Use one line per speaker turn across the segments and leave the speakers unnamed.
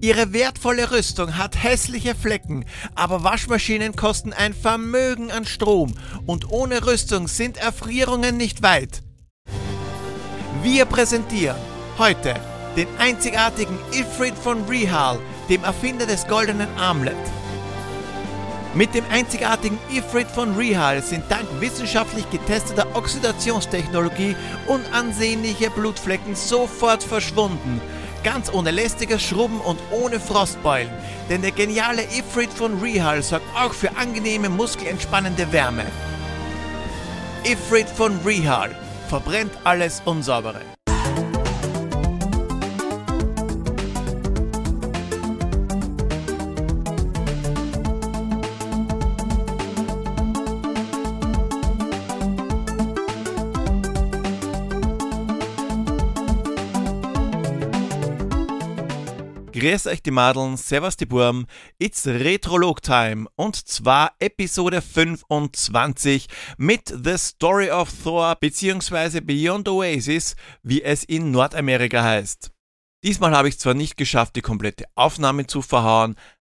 Ihre wertvolle Rüstung hat hässliche Flecken, aber Waschmaschinen kosten ein Vermögen an Strom und ohne Rüstung sind Erfrierungen nicht weit. Wir präsentieren heute den einzigartigen Ifrit von Rehal, dem Erfinder des goldenen Armlet. Mit dem einzigartigen Ifrit von Rehal sind dank wissenschaftlich getesteter Oxidationstechnologie unansehnliche Blutflecken sofort verschwunden. Ganz ohne lästiges Schrubben und ohne Frostbeulen. Denn der geniale Ifrit von Rehal sorgt auch für angenehme muskelentspannende Wärme. Ifrit von Rehal verbrennt alles Unsaubere. Grüß euch die Madeln, servus die Burm, it's Retrolog Time und zwar Episode 25 mit The Story of Thor bzw. Beyond Oasis, wie es in Nordamerika heißt. Diesmal habe ich zwar nicht geschafft, die komplette Aufnahme zu verhauen,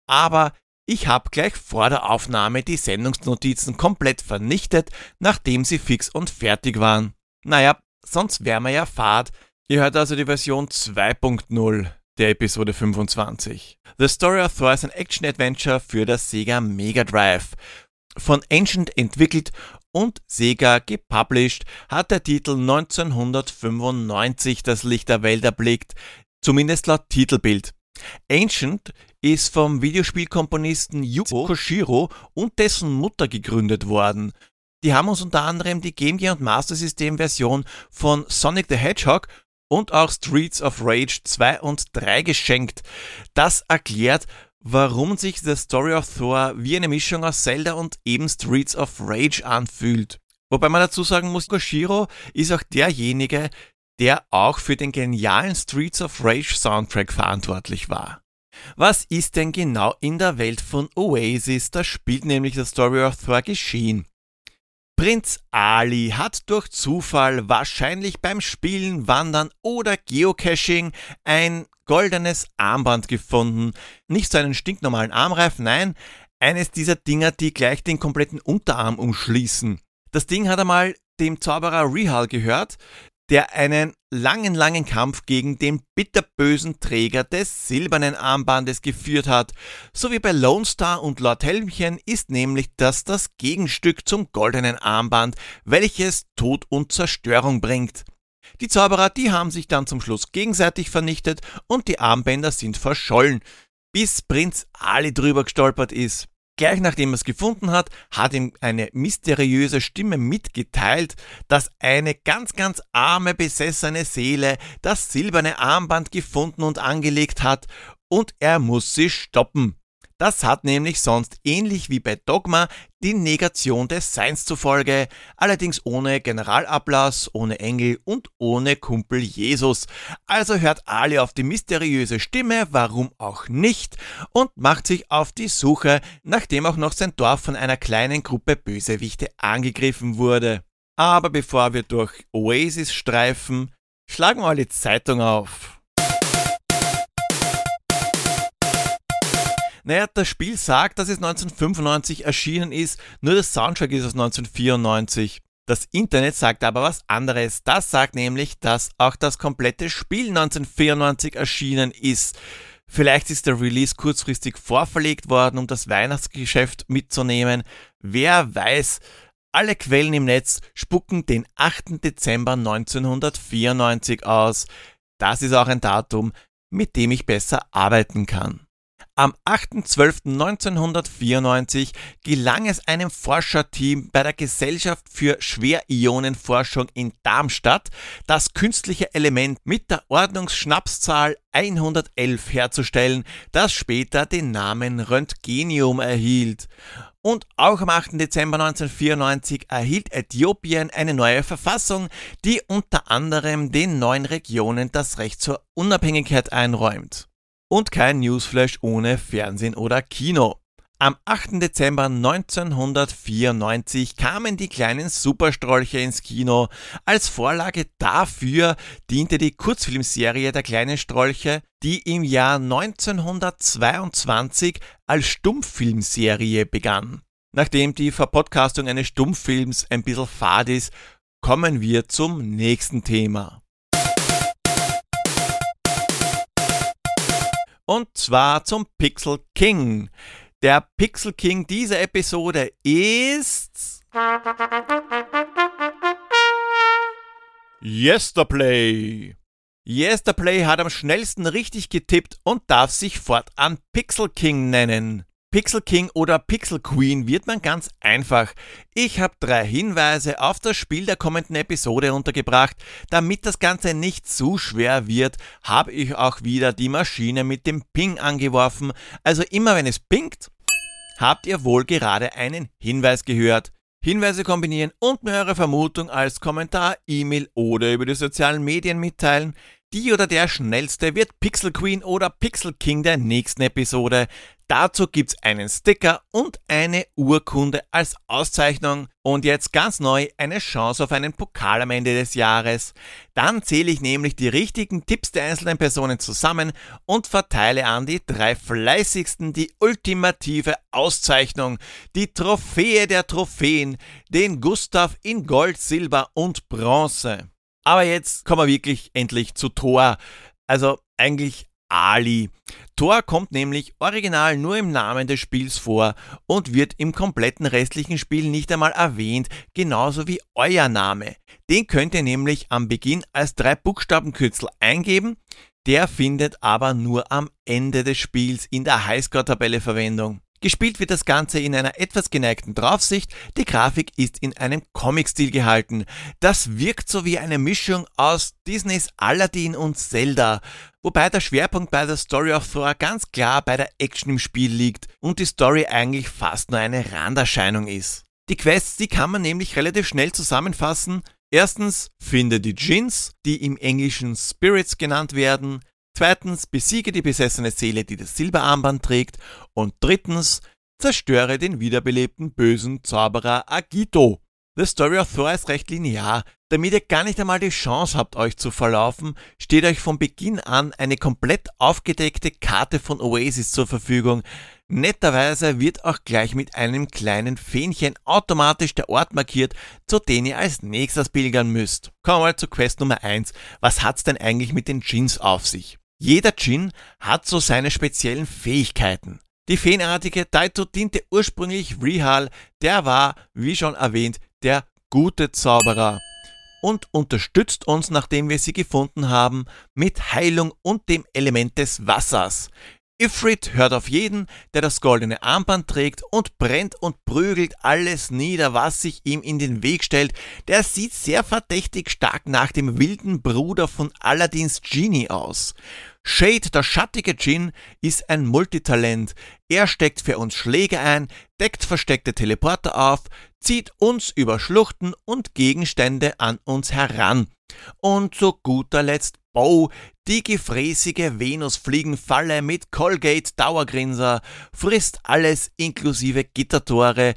aber ich habe gleich vor der Aufnahme die Sendungsnotizen komplett vernichtet, nachdem sie fix und fertig waren. Naja, sonst wären wir ja fad. Ihr hört also die Version 2.0 der Episode 25. The Story of Thor ist ein Action-Adventure für das Sega Mega Drive. Von Ancient entwickelt und Sega gepublished, hat der Titel 1995 das Licht der Welt erblickt, zumindest laut Titelbild. Ancient ist vom Videospielkomponisten Yuzo Koshiro und dessen Mutter gegründet worden. Die haben uns unter anderem die Game Gear und Master System Version von Sonic the Hedgehog und auch Streets of Rage 2 und 3 geschenkt. Das erklärt, warum sich The Story of Thor wie eine Mischung aus Zelda und eben Streets of Rage anfühlt. Wobei man dazu sagen muss, Koshiro ist auch derjenige, der auch für den genialen Streets of Rage Soundtrack verantwortlich war. Was ist denn genau in der Welt von Oasis, da spielt nämlich The Story of Thor geschehen? Prinz Ali hat durch Zufall wahrscheinlich beim Spielen, Wandern oder Geocaching ein goldenes Armband gefunden. Nicht so einen stinknormalen Armreif, nein, eines dieser Dinger, die gleich den kompletten Unterarm umschließen. Das Ding hat einmal dem Zauberer Rehal gehört, der einen langen, langen Kampf gegen den bitterbösen Träger des silbernen Armbandes geführt hat. So wie bei Lone Star und Lord Helmchen ist nämlich das das Gegenstück zum goldenen Armband, welches Tod und Zerstörung bringt. Die Zauberer, die haben sich dann zum Schluss gegenseitig vernichtet und die Armbänder sind verschollen, bis Prinz Ali drüber gestolpert ist. Gleich nachdem er es gefunden hat, hat ihm eine mysteriöse Stimme mitgeteilt, dass eine ganz, ganz arme, besessene Seele das silberne Armband gefunden und angelegt hat und er muss sie stoppen. Das hat nämlich sonst ähnlich wie bei Dogma die Negation des Seins zufolge, allerdings ohne Generalablass, ohne Engel und ohne Kumpel Jesus. Also hört Ali auf die mysteriöse Stimme, warum auch nicht, und macht sich auf die Suche, nachdem auch noch sein Dorf von einer kleinen Gruppe Bösewichte angegriffen wurde. Aber bevor wir durch Oasis streifen, schlagen wir alle Zeitung auf. Naja, das Spiel sagt, dass es 1995 erschienen ist, nur das Soundtrack ist aus 1994. Das Internet sagt aber was anderes. Das sagt nämlich, dass auch das komplette Spiel 1994 erschienen ist. Vielleicht ist der Release kurzfristig vorverlegt worden, um das Weihnachtsgeschäft mitzunehmen. Wer weiß. Alle Quellen im Netz spucken den 8. Dezember 1994 aus. Das ist auch ein Datum, mit dem ich besser arbeiten kann. Am 8.12.1994 gelang es einem Forscherteam bei der Gesellschaft für Schwerionenforschung in Darmstadt, das künstliche Element mit der Ordnungsschnapszahl 111 herzustellen, das später den Namen Röntgenium erhielt. Und auch am 8. Dezember 1994 erhielt Äthiopien eine neue Verfassung, die unter anderem den neuen Regionen das Recht zur Unabhängigkeit einräumt. Und kein Newsflash ohne Fernsehen oder Kino. Am 8. Dezember 1994 kamen die kleinen Superstrolche ins Kino. Als Vorlage dafür diente die Kurzfilmserie Der kleine Strolche, die im Jahr 1922 als Stummfilmserie begann. Nachdem die Verpodcastung eines Stummfilms ein bisschen fad ist, kommen wir zum nächsten Thema. Und zwar zum Pixel King. Der Pixel King dieser Episode ist. Yesterplay. Yesterplay hat am schnellsten richtig getippt und darf sich fortan Pixel King nennen. Pixel King oder Pixel Queen wird man ganz einfach. Ich habe drei Hinweise auf das Spiel der kommenden Episode untergebracht. Damit das Ganze nicht zu schwer wird, habe ich auch wieder die Maschine mit dem Ping angeworfen. Also immer wenn es pinkt, habt ihr wohl gerade einen Hinweis gehört. Hinweise kombinieren und mir eure Vermutung als Kommentar, E-Mail oder über die sozialen Medien mitteilen. Die oder der Schnellste wird Pixel Queen oder Pixel King der nächsten Episode. Dazu gibt's einen Sticker und eine Urkunde als Auszeichnung und jetzt ganz neu eine Chance auf einen Pokal am Ende des Jahres. Dann zähle ich nämlich die richtigen Tipps der einzelnen Personen zusammen und verteile an die drei fleißigsten die ultimative Auszeichnung, die Trophäe der Trophäen, den Gustav in Gold, Silber und Bronze. Aber jetzt kommen wir wirklich endlich zu Thor. Also eigentlich Ali. Thor kommt nämlich original nur im Namen des Spiels vor und wird im kompletten restlichen Spiel nicht einmal erwähnt, genauso wie euer Name. Den könnt ihr nämlich am Beginn als drei Buchstabenkürzel eingeben, der findet aber nur am Ende des Spiels in der Highscore-Tabelle Verwendung. Gespielt wird das Ganze in einer etwas geneigten Draufsicht, die Grafik ist in einem Comic-Stil gehalten. Das wirkt so wie eine Mischung aus Disneys Aladdin und Zelda, wobei der Schwerpunkt bei der Story of Thor ganz klar bei der Action im Spiel liegt und die Story eigentlich fast nur eine Randerscheinung ist. Die Quests, die kann man nämlich relativ schnell zusammenfassen. Erstens, finde die Djinns, die im Englischen Spirits genannt werden. Zweitens, besiege die besessene Seele, die das Silberarmband trägt. Und drittens, zerstöre den wiederbelebten bösen Zauberer Agito. The Story of Thor ist recht linear. Damit ihr gar nicht einmal die Chance habt, euch zu verlaufen, steht euch von Beginn an eine komplett aufgedeckte Karte von Oasis zur Verfügung. Netterweise wird auch gleich mit einem kleinen Fähnchen automatisch der Ort markiert, zu dem ihr als nächstes pilgern müsst. Kommen wir mal zu Quest Nummer 1. Was hat's denn eigentlich mit den Jeans auf sich? Jeder Djinn hat so seine speziellen Fähigkeiten. Die feenartige Daito diente ursprünglich Rihal, der war, wie schon erwähnt, der gute Zauberer und unterstützt uns, nachdem wir sie gefunden haben, mit Heilung und dem Element des Wassers. Ifrit hört auf jeden, der das goldene Armband trägt und brennt und prügelt alles nieder, was sich ihm in den Weg stellt. Der sieht sehr verdächtig stark nach dem wilden Bruder von Aladdins Genie aus. Shade, der schattige Djinn, ist ein Multitalent. Er steckt für uns Schläge ein, deckt versteckte Teleporter auf, zieht uns über Schluchten und Gegenstände an uns heran. Und zu guter Letzt Bow, die gefräßige Venusfliegenfalle mit Colgate Dauergrinser, frisst alles inklusive Gittertore.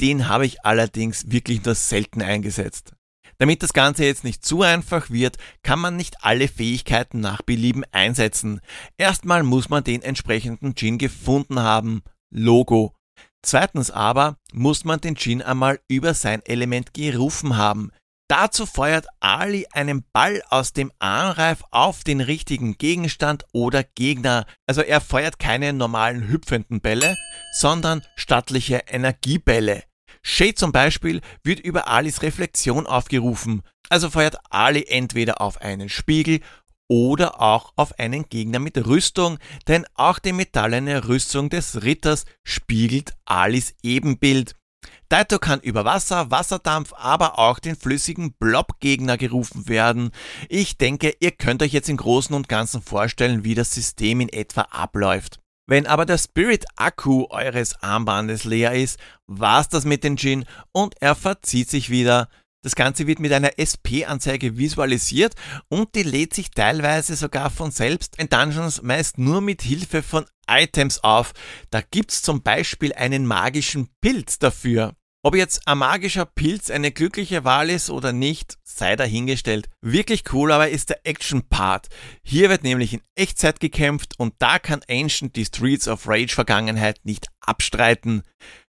Den habe ich allerdings wirklich nur selten eingesetzt. Damit das Ganze jetzt nicht zu einfach wird, kann man nicht alle Fähigkeiten nach Belieben einsetzen. Erstmal muss man den entsprechenden Gin gefunden haben. Logo. Zweitens aber muss man den Djinn einmal über sein Element gerufen haben. Dazu feuert Ali einen Ball aus dem Armreif auf den richtigen Gegenstand oder Gegner. Also er feuert keine normalen hüpfenden Bälle, sondern stattliche Energiebälle. Shay zum Beispiel wird über Alis Reflexion aufgerufen. Also feuert Ali entweder auf einen Spiegel oder auch auf einen Gegner mit Rüstung, denn auch die metallene Rüstung des Ritters spiegelt Alis Ebenbild. Daito kann über Wasser, Wasserdampf, aber auch den flüssigen Blob-Gegner gerufen werden. Ich denke, ihr könnt euch jetzt im Großen und Ganzen vorstellen, wie das System in etwa abläuft. Wenn aber der Spirit-Akku eures Armbandes leer ist, war's das mit dem Djinn und er verzieht sich wieder. Das Ganze wird mit einer SP-Anzeige visualisiert und die lädt sich teilweise sogar von selbst in Dungeons meist nur mit Hilfe von Items auf. Da gibt's zum Beispiel einen magischen Pilz dafür. Ob jetzt ein magischer Pilz eine glückliche Wahl ist oder nicht, sei dahingestellt. Wirklich cool aber ist der Action-Part. Hier wird nämlich in Echtzeit gekämpft und da kann Ancient die Streets of Rage Vergangenheit nicht abstreiten.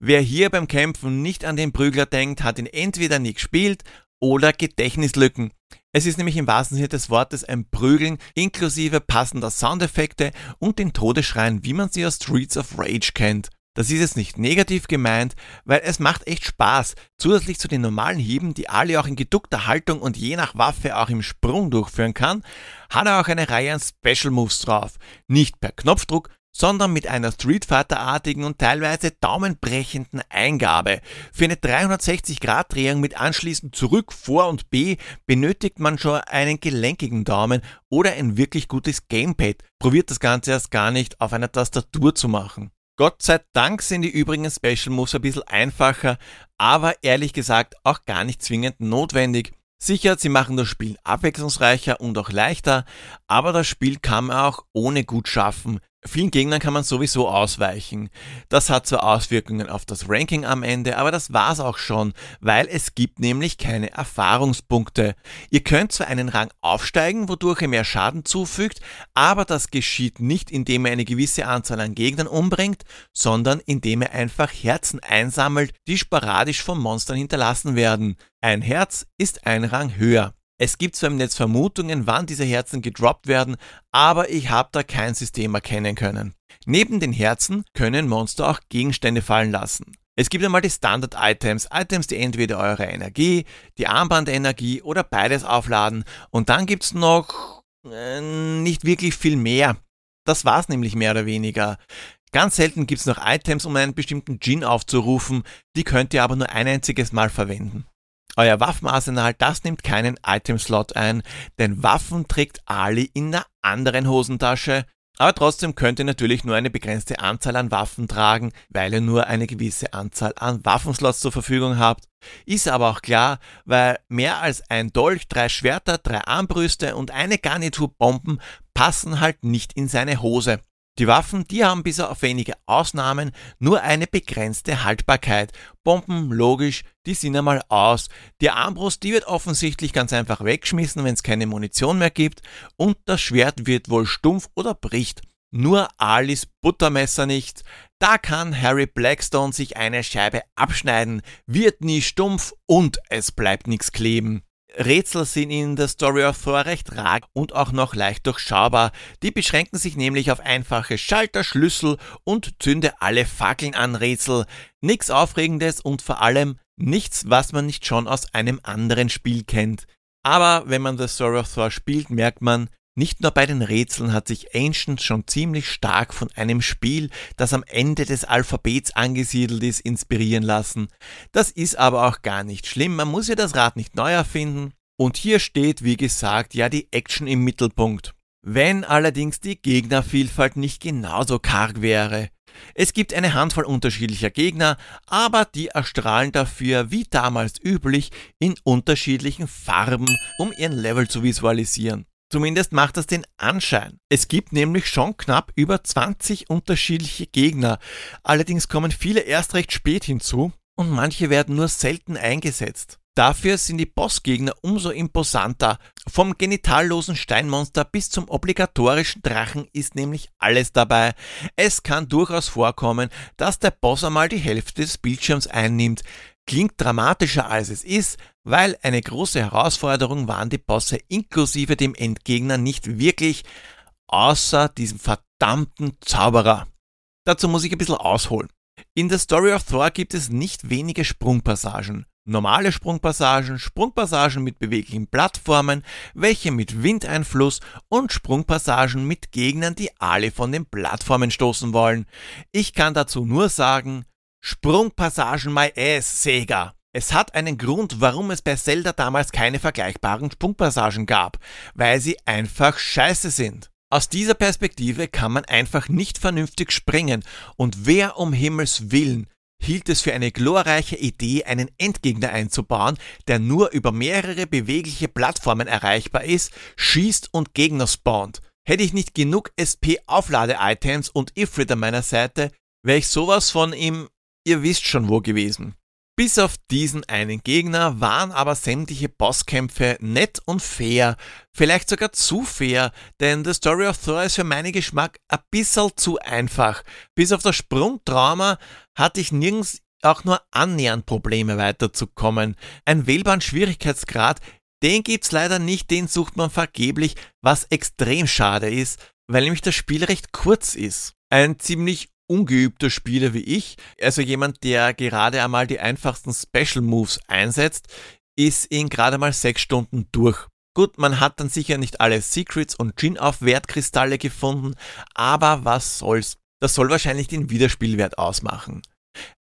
Wer hier beim Kämpfen nicht an den Prügler denkt, hat ihn entweder nie gespielt oder Gedächtnislücken. Es ist nämlich im wahrsten Sinne des Wortes ein Prügeln inklusive passender Soundeffekte und den Todesschreien, wie man sie aus Streets of Rage kennt. Das ist jetzt nicht negativ gemeint, weil es macht echt Spaß. Zusätzlich zu den normalen Hieben, die alle auch in geduckter Haltung und je nach Waffe auch im Sprung durchführen kann, hat er auch eine Reihe an Special Moves drauf. Nicht per Knopfdruck, sondern mit einer Street Fighter-artigen und teilweise daumenbrechenden Eingabe. Für eine 360-Grad-Drehung mit anschließend zurück, vor und B benötigt man schon einen gelenkigen Daumen oder ein wirklich gutes Gamepad. Probiert das Ganze erst gar nicht auf einer Tastatur zu machen. Gott sei Dank sind die übrigen Special Moves ein bisschen einfacher, aber ehrlich gesagt auch gar nicht zwingend notwendig. Sicher, sie machen das Spiel abwechslungsreicher und auch leichter, aber das Spiel kann man auch ohne gut schaffen. Vielen Gegnern kann man sowieso ausweichen. Das hat zwar Auswirkungen auf das Ranking am Ende, aber das war's auch schon, weil es gibt nämlich keine Erfahrungspunkte. Ihr könnt zwar einen Rang aufsteigen, wodurch ihr mehr Schaden zufügt, aber das geschieht nicht, indem ihr eine gewisse Anzahl an Gegnern umbringt, sondern indem ihr einfach Herzen einsammelt, die sporadisch von Monstern hinterlassen werden. Ein Herz ist ein Rang höher. Es gibt zwar im Netz Vermutungen, wann diese Herzen gedroppt werden, aber ich habe da kein System erkennen können. Neben den Herzen können Monster auch Gegenstände fallen lassen. Es gibt einmal die Standard-Items, Items, die entweder eure Energie, die Armbandenergie oder beides aufladen. Und dann gibt's noch äh, nicht wirklich viel mehr. Das war's nämlich mehr oder weniger. Ganz selten gibt's noch Items, um einen bestimmten Djinn aufzurufen, die könnt ihr aber nur ein einziges Mal verwenden. Euer Waffenarsenal, das nimmt keinen Item-Slot ein, denn Waffen trägt Ali in einer anderen Hosentasche, aber trotzdem könnt ihr natürlich nur eine begrenzte Anzahl an Waffen tragen, weil ihr nur eine gewisse Anzahl an Waffenslots zur Verfügung habt. Ist aber auch klar, weil mehr als ein Dolch, drei Schwerter, drei Armbrüste und eine Garnitur Bomben passen halt nicht in seine Hose. Die Waffen, die haben bis auf wenige Ausnahmen nur eine begrenzte Haltbarkeit. Bomben, logisch, die sind einmal aus. Die Armbrust, die wird offensichtlich ganz einfach weggeschmissen, wenn es keine Munition mehr gibt. Und das Schwert wird wohl stumpf oder bricht. Nur Alis Buttermesser nicht. Da kann Harry Blackstone sich eine Scheibe abschneiden, wird nie stumpf und es bleibt nichts kleben. Rätsel sind in der Story of Thor recht rar und auch noch leicht durchschaubar. Die beschränken sich nämlich auf einfache Schalter, Schlüssel und zünde alle Fackeln an Rätsel. Nix Aufregendes und vor allem nichts, was man nicht schon aus einem anderen Spiel kennt. Aber wenn man The Story of Thor spielt, merkt man, nicht nur bei den Rätseln hat sich Ancient schon ziemlich stark von einem Spiel, das am Ende des Alphabets angesiedelt ist, inspirieren lassen. Das ist aber auch gar nicht schlimm, man muss ja das Rad nicht neu erfinden. Und hier steht, wie gesagt, ja die Action im Mittelpunkt. Wenn allerdings die Gegnervielfalt nicht genauso karg wäre. Es gibt eine Handvoll unterschiedlicher Gegner, aber die erstrahlen dafür, wie damals üblich, in unterschiedlichen Farben, um ihren Level zu visualisieren. Zumindest macht das den Anschein. Es gibt nämlich schon knapp über 20 unterschiedliche Gegner. Allerdings kommen viele erst recht spät hinzu und manche werden nur selten eingesetzt. Dafür sind die Bossgegner umso imposanter. Vom genitallosen Steinmonster bis zum obligatorischen Drachen ist nämlich alles dabei. Es kann durchaus vorkommen, dass der Boss einmal die Hälfte des Bildschirms einnimmt. Klingt dramatischer als es ist, weil eine große Herausforderung waren die Bosse inklusive dem Endgegner nicht wirklich, außer diesem verdammten Zauberer. Dazu muss ich ein bisschen ausholen. In der Story of Thor gibt es nicht wenige Sprungpassagen. Normale Sprungpassagen, Sprungpassagen mit beweglichen Plattformen, welche mit Windeinfluss und Sprungpassagen mit Gegnern, die alle von den Plattformen stoßen wollen. Ich kann dazu nur sagen, Sprungpassagen my ass, Sega. Es hat einen Grund, warum es bei Zelda damals keine vergleichbaren Sprungpassagen gab, weil sie einfach scheiße sind. Aus dieser Perspektive kann man einfach nicht vernünftig springen und wer um Himmels willen hielt es für eine glorreiche Idee, einen Endgegner einzubauen, der nur über mehrere bewegliche Plattformen erreichbar ist, schießt und Gegner spawnt. Hätte ich nicht genug SP-Auflade-Items und Ifrit an meiner Seite, wäre ich sowas von im Ihr wisst schon wo gewesen. Bis auf diesen einen Gegner waren aber sämtliche Bosskämpfe nett und fair, vielleicht sogar zu fair, denn The Story of Thor ist für meinen Geschmack ein bisschen zu einfach. Bis auf das Sprungtrauma hatte ich nirgends auch nur annähernd Probleme weiterzukommen. Ein wählbaren Schwierigkeitsgrad, den gibt's leider nicht, den sucht man vergeblich, was extrem schade ist, weil nämlich das Spiel recht kurz ist. Ein ziemlich ungeübter Spieler wie ich, also jemand, der gerade einmal die einfachsten Special Moves einsetzt, ist in gerade mal sechs Stunden durch. Gut, man hat dann sicher nicht alle Secrets und Gin-auf-Wertkristalle gefunden, aber was soll's. Das soll wahrscheinlich den Wiederspielwert ausmachen.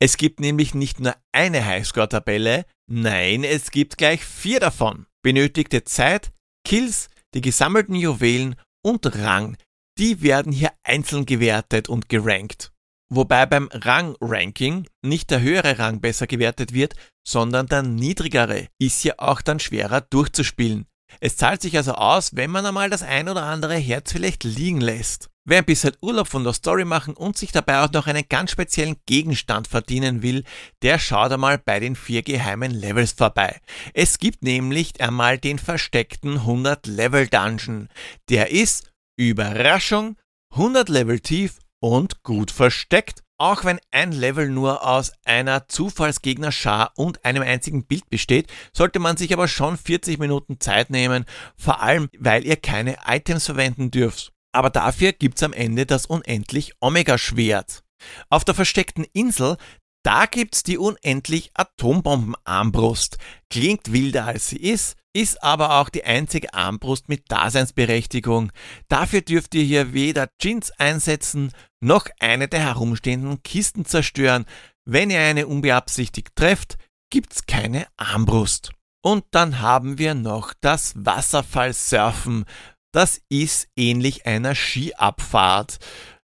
Es gibt nämlich nicht nur eine Highscore-Tabelle, nein, es gibt gleich vier davon. Benötigte Zeit, Kills, die gesammelten Juwelen und Rang, die werden hier einzeln gewertet und gerankt. Wobei beim Rang-Ranking nicht der höhere Rang besser gewertet wird, sondern der niedrigere, ist ja auch dann schwerer durchzuspielen. Es zahlt sich also aus, wenn man einmal das ein oder andere Herz vielleicht liegen lässt. Wer ein bisschen Urlaub von der Story machen und sich dabei auch noch einen ganz speziellen Gegenstand verdienen will, der schaut einmal bei den vier geheimen Levels vorbei. Es gibt nämlich einmal den versteckten 100 Level Dungeon. Der ist Überraschung 100 Level tief und gut versteckt. Auch wenn ein Level nur aus einer Zufallsgegnerschar und einem einzigen Bild besteht, sollte man sich aber schon 40 Minuten Zeit nehmen, vor allem weil ihr keine Items verwenden dürft. Aber dafür gibt's am Ende das unendlich Omega-Schwert. Auf der versteckten Insel, da gibt's die unendlich Atombombenarmbrust. Klingt wilder als sie ist, ist aber auch die einzige Armbrust mit Daseinsberechtigung. Dafür dürft ihr hier weder Jeans einsetzen, noch eine der herumstehenden Kisten zerstören. Wenn ihr eine unbeabsichtigt trefft, gibt's keine Armbrust. Und dann haben wir noch das Wasserfallsurfen. Das ist ähnlich einer Skiabfahrt.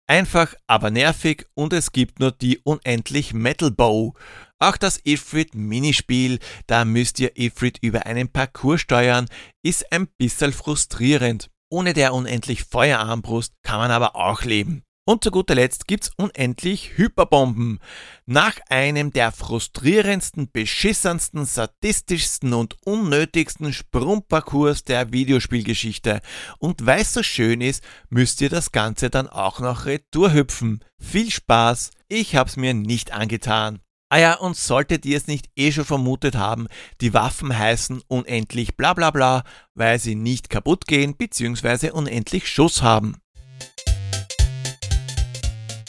Einfach, aber nervig und es gibt nur die unendlich Metal Bow. Auch das Ifrit Minispiel, da müsst ihr Ifrit über einen Parcours steuern, ist ein bisschen frustrierend. Ohne der unendlich Feuerarmbrust kann man aber auch leben. Und zu guter Letzt gibt's unendlich Hyperbomben. Nach einem der frustrierendsten, beschissensten, sadistischsten und unnötigsten Sprungparcours der Videospielgeschichte. Und weil es so schön ist, müsst ihr das Ganze dann auch noch retour hüpfen. Viel Spaß, ich hab's mir nicht angetan. Ah ja, und solltet ihr es nicht eh schon vermutet haben, die Waffen heißen unendlich bla bla bla, weil sie nicht kaputt gehen bzw. unendlich Schuss haben.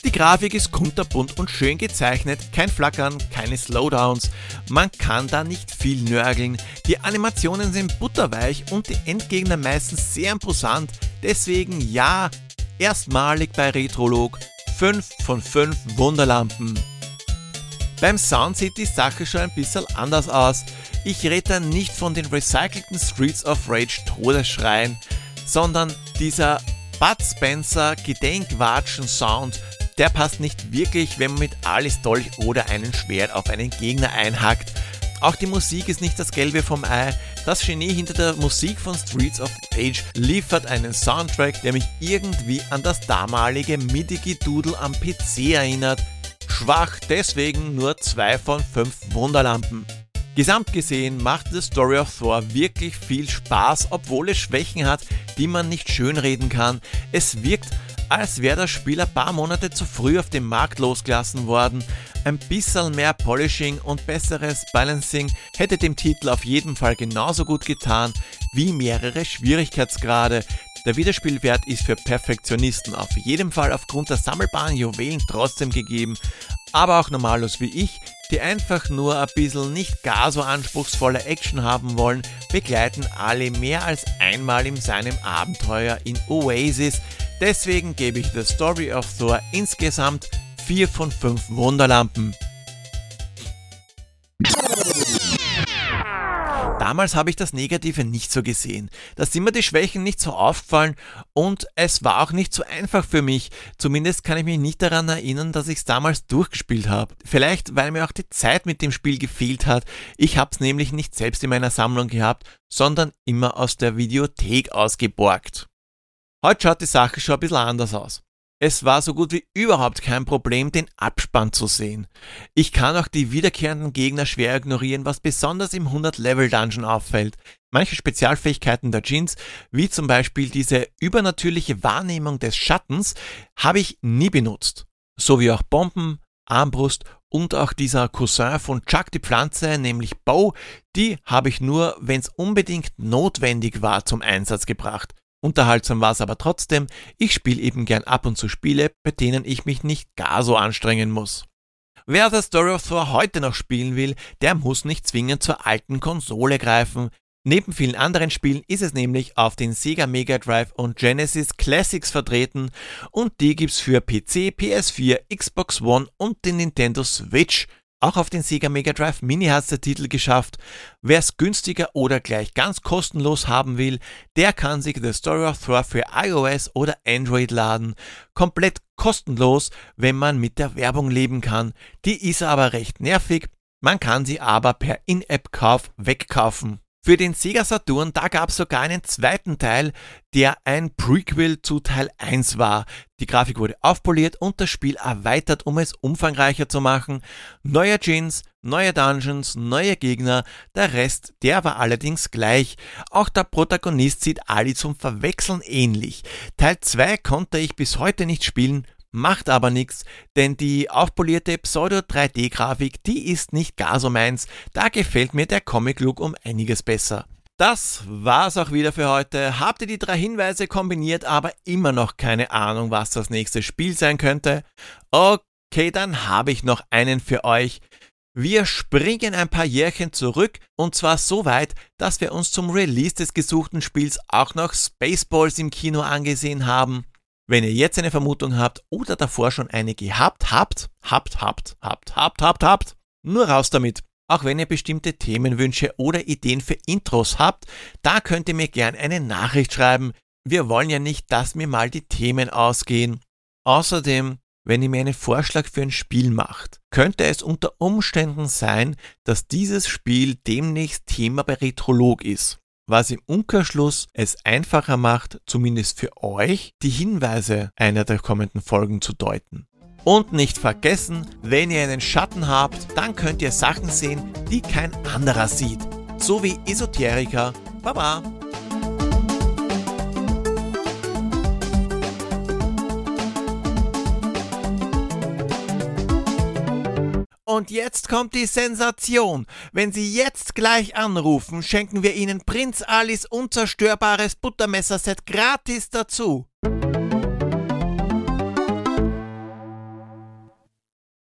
Die Grafik ist kunterbunt und schön gezeichnet, kein Flackern, keine Slowdowns. Man kann da nicht viel nörgeln. Die Animationen sind butterweich und die Endgegner meistens sehr imposant. Deswegen ja, erstmalig bei Retrolog 5 von 5 Wunderlampen. Beim Sound sieht die Sache schon ein bisschen anders aus. Ich rede da nicht von den recycelten Streets of Rage Todesschreien, sondern dieser Bud Spencer Gedenkwatschen Sound, der passt nicht wirklich, wenn man mit Alice Dolch oder einem Schwert auf einen Gegner einhackt. Auch die Musik ist nicht das Gelbe vom Ei. Das Genie hinter der Musik von Streets of Rage liefert einen Soundtrack, der mich irgendwie an das damalige MIDI-Doodle am PC erinnert. Schwach, deswegen nur 2 von 5 Wunderlampen. Gesamt gesehen macht The Story of Thor wirklich viel Spaß, obwohl es Schwächen hat, die man nicht schönreden kann. Es wirkt, als wäre das Spiel ein paar Monate zu früh auf dem Markt losgelassen worden. Ein bisschen mehr Polishing und besseres Balancing hätte dem Titel auf jeden Fall genauso gut getan wie mehrere Schwierigkeitsgrade. Der Wiederspielwert ist für Perfektionisten auf jeden Fall aufgrund der sammelbaren Juwelen trotzdem gegeben, aber auch Normalos wie ich, die einfach nur ein bisschen nicht gar so anspruchsvolle Action haben wollen, begleiten Ali mehr als einmal in seinem Abenteuer in Oasis. Deswegen gebe ich The Story of Thor insgesamt 4 von 5 Wunderlampen. Damals habe ich das Negative nicht so gesehen. Da sind mir die Schwächen nicht so aufgefallen und es war auch nicht so einfach für mich. Zumindest kann ich mich nicht daran erinnern, dass ich es damals durchgespielt habe. Vielleicht, weil mir auch die Zeit mit dem Spiel gefehlt hat. Ich habe es nämlich nicht selbst in meiner Sammlung gehabt, sondern immer aus der Videothek ausgeborgt. Heute schaut die Sache schon ein bisschen anders aus. Es war so gut wie überhaupt kein Problem, den Abspann zu sehen. Ich kann auch die wiederkehrenden Gegner schwer ignorieren, was besonders im 100-Level-Dungeon auffällt. Manche Spezialfähigkeiten der Jeans, wie zum Beispiel diese übernatürliche Wahrnehmung des Schattens, habe ich nie benutzt. So wie auch Bomben, Armbrust und auch dieser Cousin von Chuck die Pflanze, nämlich Bow, die habe ich nur, wenn es unbedingt notwendig war, zum Einsatz gebracht. Unterhaltsam war es aber trotzdem, ich spiele eben gern ab und zu Spiele, bei denen ich mich nicht gar so anstrengen muss. Wer The Story of Thor heute noch spielen will, der muss nicht zwingend zur alten Konsole greifen. Neben vielen anderen Spielen ist es nämlich auf den Sega Mega Drive und Genesis Classics vertreten und die gibt's für PC, PS4, Xbox One und den Nintendo Switch. Auch auf den Sega Mega Drive Mini hat der Titel geschafft. Wer es günstiger oder gleich ganz kostenlos haben will, der kann sich The Story of Thor für iOS oder Android laden. Komplett kostenlos, wenn man mit der Werbung leben kann. Die ist aber recht nervig. Man kann sie aber per In-App-Kauf wegkaufen. Für den Sega Saturn, da gab es sogar einen zweiten Teil, der ein Prequel zu Teil 1 war. Die Grafik wurde aufpoliert und das Spiel erweitert, um es umfangreicher zu machen. Neue Jeans, neue Dungeons, neue Gegner, der Rest, der war allerdings gleich. Auch der Protagonist sieht Ali zum Verwechseln ähnlich. Teil 2 konnte ich bis heute nicht spielen, Macht aber nichts, denn die aufpolierte Pseudo-3D-Grafik, die ist nicht gar so meins. Da gefällt mir der Comic-Look um einiges besser. Das war's auch wieder für heute. Habt ihr die drei Hinweise kombiniert, aber immer noch keine Ahnung, was das nächste Spiel sein könnte? Okay, dann habe ich noch einen für euch. Wir springen ein paar Jährchen zurück und zwar so weit, dass wir uns zum Release des gesuchten Spiels auch noch Spaceballs im Kino angesehen haben. Wenn ihr jetzt eine Vermutung habt oder davor schon eine gehabt habt, habt, habt, habt, habt, habt, habt, nur raus damit. Auch wenn ihr bestimmte Themenwünsche oder Ideen für Intros habt, da könnt ihr mir gern eine Nachricht schreiben. Wir wollen ja nicht, dass mir mal die Themen ausgehen. Außerdem, wenn ihr mir einen Vorschlag für ein Spiel macht, könnte es unter Umständen sein, dass dieses Spiel demnächst Thema bei Retrolog ist was im Umkehrschluss es einfacher macht, zumindest für euch, die Hinweise einer der kommenden Folgen zu deuten. Und nicht vergessen, wenn ihr einen Schatten habt, dann könnt ihr Sachen sehen, die kein anderer sieht. So wie Esoteriker. Baba! Und jetzt kommt die Sensation. Wenn Sie jetzt gleich anrufen, schenken wir Ihnen Prinz Alis unzerstörbares Buttermesserset gratis dazu.